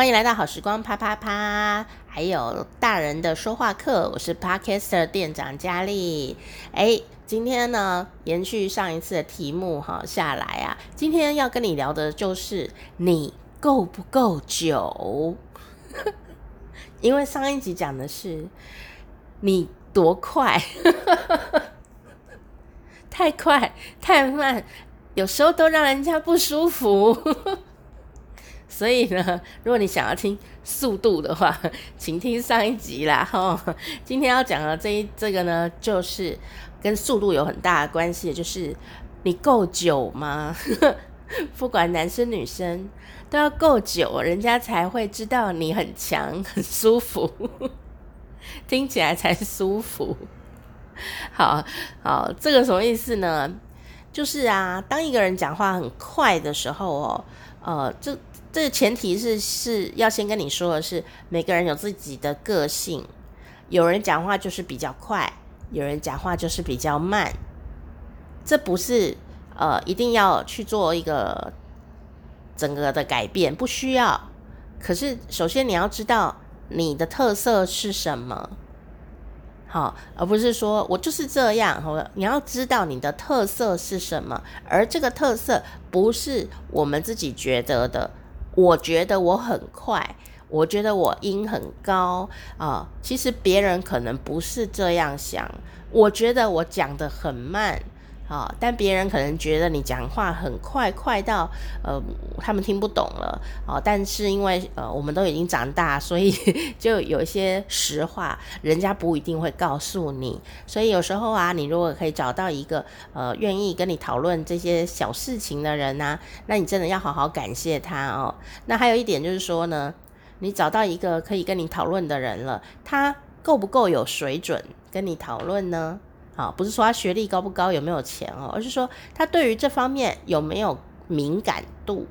欢迎来到好时光啪啪啪，还有大人的说话课。我是 Podcaster 店长佳丽。哎，今天呢，延续上一次的题目哈下来啊，今天要跟你聊的就是你够不够久？因为上一集讲的是你多快，太快太慢，有时候都让人家不舒服。所以呢，如果你想要听速度的话，请听上一集啦。哈，今天要讲的这一这个呢，就是跟速度有很大的关系，就是你够久吗？不管男生女生都要够久，人家才会知道你很强、很舒服，听起来才舒服。好好，这个什么意思呢？就是啊，当一个人讲话很快的时候哦，呃，这。这前提是是要先跟你说的是，每个人有自己的个性，有人讲话就是比较快，有人讲话就是比较慢，这不是呃一定要去做一个整个的改变，不需要。可是首先你要知道你的特色是什么，好，而不是说我就是这样。好，你要知道你的特色是什么，而这个特色不是我们自己觉得的。我觉得我很快，我觉得我音很高啊，其实别人可能不是这样想。我觉得我讲得很慢。啊，但别人可能觉得你讲话很快，快到呃他们听不懂了啊。但是因为呃我们都已经长大，所以 就有一些实话，人家不一定会告诉你。所以有时候啊，你如果可以找到一个呃愿意跟你讨论这些小事情的人呐，那你真的要好好感谢他哦。那还有一点就是说呢，你找到一个可以跟你讨论的人了，他够不够有水准跟你讨论呢？啊，不是说他学历高不高，有没有钱哦，而是说他对于这方面有没有敏感度。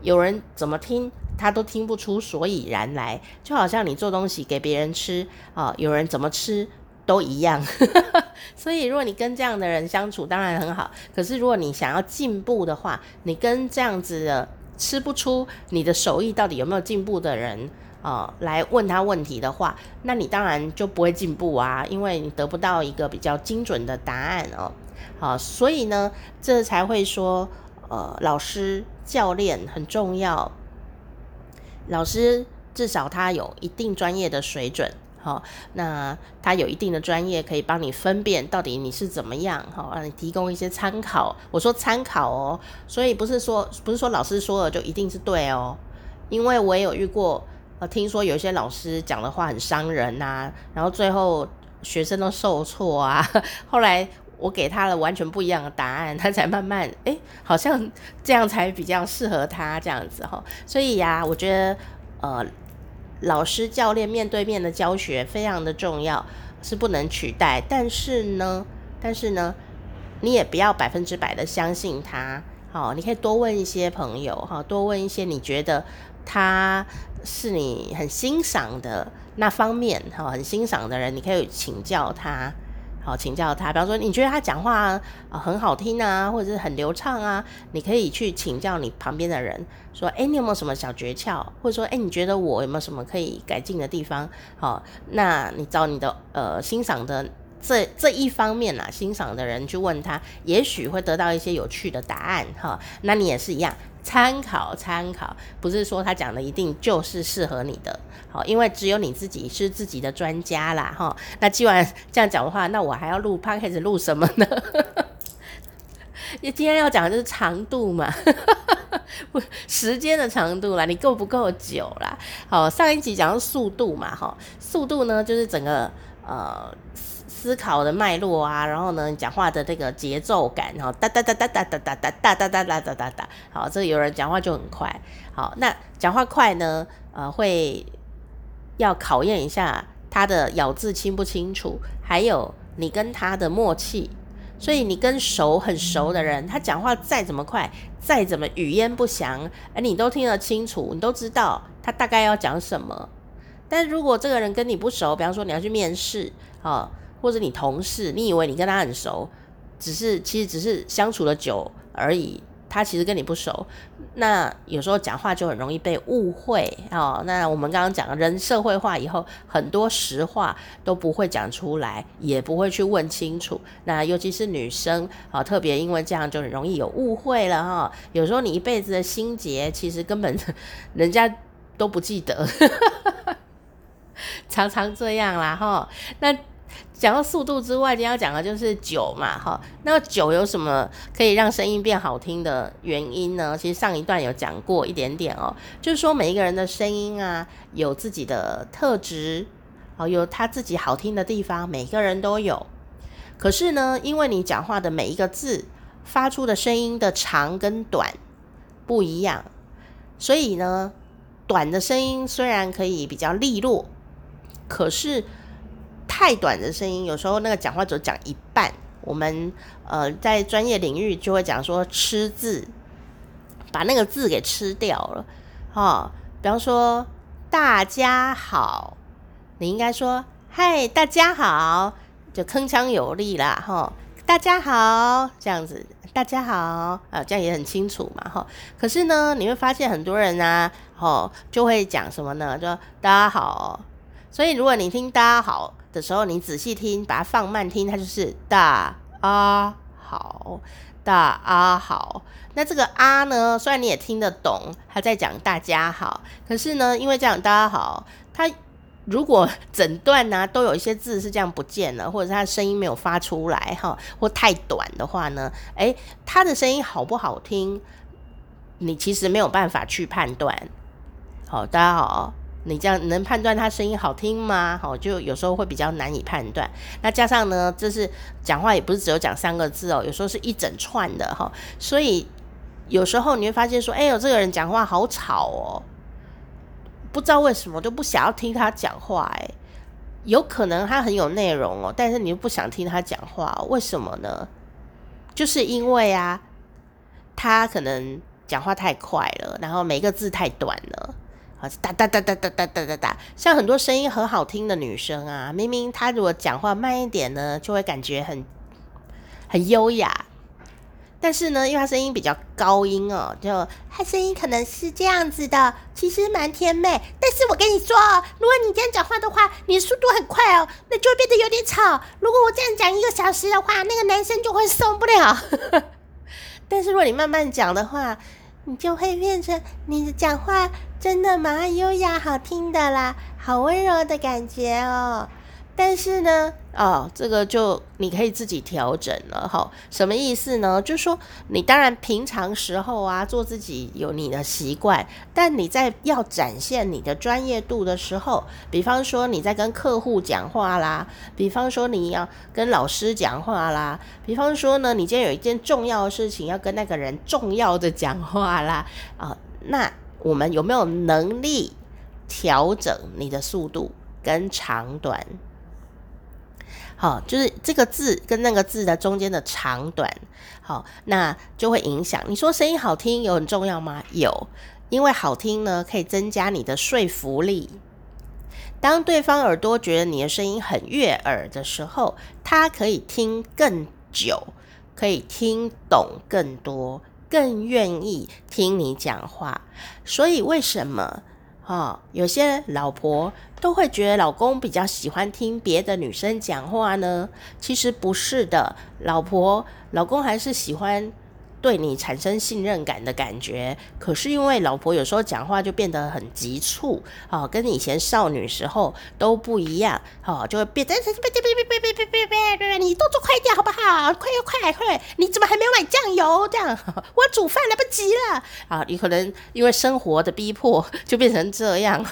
有人怎么听他都听不出所以然来，就好像你做东西给别人吃啊，有人怎么吃都一样。所以如果你跟这样的人相处，当然很好。可是如果你想要进步的话，你跟这样子的吃不出你的手艺到底有没有进步的人。啊、来问他问题的话，那你当然就不会进步啊，因为你得不到一个比较精准的答案哦。好、所以呢，这才会说，呃，老师、教练很重要。老师至少他有一定专业的水准，好、那他有一定的专业可以帮你分辨到底你是怎么样，好、让你提供一些参考。我说参考哦，所以不是说不是说老师说了就一定是对哦，因为我也有遇过。呃，听说有些老师讲的话很伤人呐，然后最后学生都受挫啊。后来我给他了完全不一样的答案，他才慢慢诶，好像这样才比较适合他这样子哈。所以呀，我觉得呃，老师教练面对面的教学非常的重要，是不能取代。但是呢，但是呢，你也不要百分之百的相信他。好，你可以多问一些朋友哈，多问一些你觉得他。是你很欣赏的那方面哈，很欣赏的人，你可以请教他，好，请教他。比方说，你觉得他讲话啊很好听啊，或者是很流畅啊，你可以去请教你旁边的人，说，哎，你有没有什么小诀窍？或者说，哎，你觉得我有没有什么可以改进的地方？好，那你找你的呃欣赏的这这一方面啊，欣赏的人去问他，也许会得到一些有趣的答案哈。那你也是一样。参考参考，不是说他讲的一定就是适合你的，好，因为只有你自己是自己的专家啦，哈。那既然这样讲的话，那我还要录 p o d c a s 录什么呢？因 为今天要讲的就是长度嘛，不，时间的长度啦，你够不够久啦？好，上一集讲速度嘛，哈，速度呢就是整个呃。思考的脉络啊，然后呢，讲话的这个节奏感，然后哒哒哒哒哒哒哒哒哒哒哒哒哒哒哒，好，这有人讲话就很快，好，那讲话快呢，呃，会要考验一下他的咬字清不清楚，还有你跟他的默契，所以你跟熟很熟的人，他讲话再怎么快，再怎么语焉不详，而你都听得清楚，你都知道他大概要讲什么，但如果这个人跟你不熟，比方说你要去面试，或者你同事，你以为你跟他很熟，只是其实只是相处了久而已，他其实跟你不熟，那有时候讲话就很容易被误会哦。那我们刚刚讲人社会化以后，很多实话都不会讲出来，也不会去问清楚。那尤其是女生啊、特别因为这样就很容易有误会了哈、有时候你一辈子的心结，其实根本 人家都不记得，常常这样啦哈、那。讲到速度之外，今天要讲的就是酒嘛，哈。那酒有什么可以让声音变好听的原因呢？其实上一段有讲过一点点哦，就是说每一个人的声音啊，有自己的特质，哦，有他自己好听的地方，每个人都有。可是呢，因为你讲话的每一个字发出的声音的长跟短不一样，所以呢，短的声音虽然可以比较利落，可是。太短的声音，有时候那个讲话只讲一半。我们呃在专业领域就会讲说吃字，把那个字给吃掉了。哦，比方说大家好，你应该说嗨，大家好，就铿锵有力啦。哈、大家好，这样子，大家好啊，这样也很清楚嘛。哈、可是呢，你会发现很多人啊，哦，就会讲什么呢？就大家好。所以如果你听大家好。的时候，你仔细听，把它放慢听，它就是大啊好，大啊好。那这个啊呢，虽然你也听得懂，他在讲大家好，可是呢，因为这样大家好，他如果整段呢、都有一些字是这样不见了，或者是他的声音没有发出来哈，或太短的话呢，诶，他的声音好不好听，你其实没有办法去判断。好，大家好。你这样能判断他声音好听吗？好，就有时候会比较难以判断。那加上呢，这是讲话也不是只有讲三个字哦，有时候是一整串的哈。所以有时候你会发现说，哎呦，这个人讲话好吵哦，不知道为什么都不想要听他讲话。哎，有可能他很有内容哦，但是你又不想听他讲话，为什么呢？就是因为啊，他可能讲话太快了，然后每个字太短了。啊，哒哒哒哒哒哒哒哒哒，像很多声音很好听的女生啊，明明她如果讲话慢一点呢，就会感觉很很优雅。但是呢，因为她声音比较高音哦，就她声音可能是这样子的，其实蛮甜美。但是我跟你说，如果你这样讲话的话，你的速度很快哦，那就会变得有点吵。如果我这样讲一个小时的话，那个男生就会受不了。但是如果你慢慢讲的话，你就会变成你的讲话真的蛮优雅、好听的啦，好温柔的感觉哦。但是呢，哦，这个就你可以自己调整了哈。什么意思呢？就是说，你当然平常时候啊，做自己有你的习惯，但你在要展现你的专业度的时候，比方说你在跟客户讲话啦，比方说你要跟老师讲话啦，比方说呢，你今天有一件重要的事情要跟那个人重要的讲话啦，啊、那我们有没有能力调整你的速度跟长短？好，就是这个字跟那个字的中间的长短，好，那就会影响。你说声音好听有很重要吗？有，因为好听呢可以增加你的说服力。当对方耳朵觉得你的声音很悦耳的时候，他可以听更久，可以听懂更多，更愿意听你讲话。所以为什么？啊，有些老婆都会觉得老公比较喜欢听别的女生讲话呢，其实不是的，老婆，老公还是喜欢。对你产生信任感的感觉，可是因为老婆有时候讲话就变得很急促，哦，跟以前少女时候都不一样，哦，就会变，别别别别别别别别别，你动作快一点好不好？快快快，你怎么还没有买酱油？这样 我煮饭来不及了啊！你可能因为生活的逼迫就变成这样，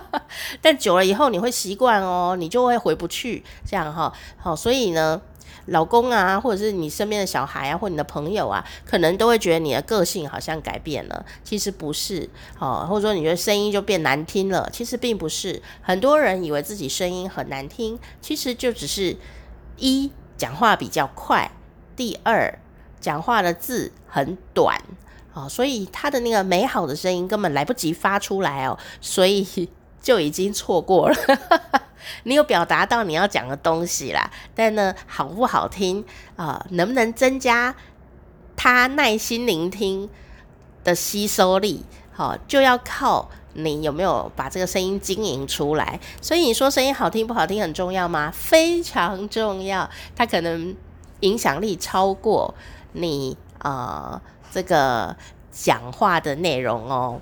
但久了以后你会习惯哦，你就会回不去这样哈。好，所以呢。老公啊，或者是你身边的小孩啊，或你的朋友啊，可能都会觉得你的个性好像改变了，其实不是哦。或者说你觉得声音就变难听了，其实并不是。很多人以为自己声音很难听，其实就只是一讲话比较快，第二讲话的字很短哦，所以他的那个美好的声音根本来不及发出来哦，所以 就已经错过了。你有表达到你要讲的东西啦，但呢，好不好听啊、能不能增加他耐心聆听的吸收力，好，就要靠你有没有把这个声音经营出来。所以你说声音好听不好听很重要吗？非常重要，它可能影响力超过你呃这个讲话的内容哦。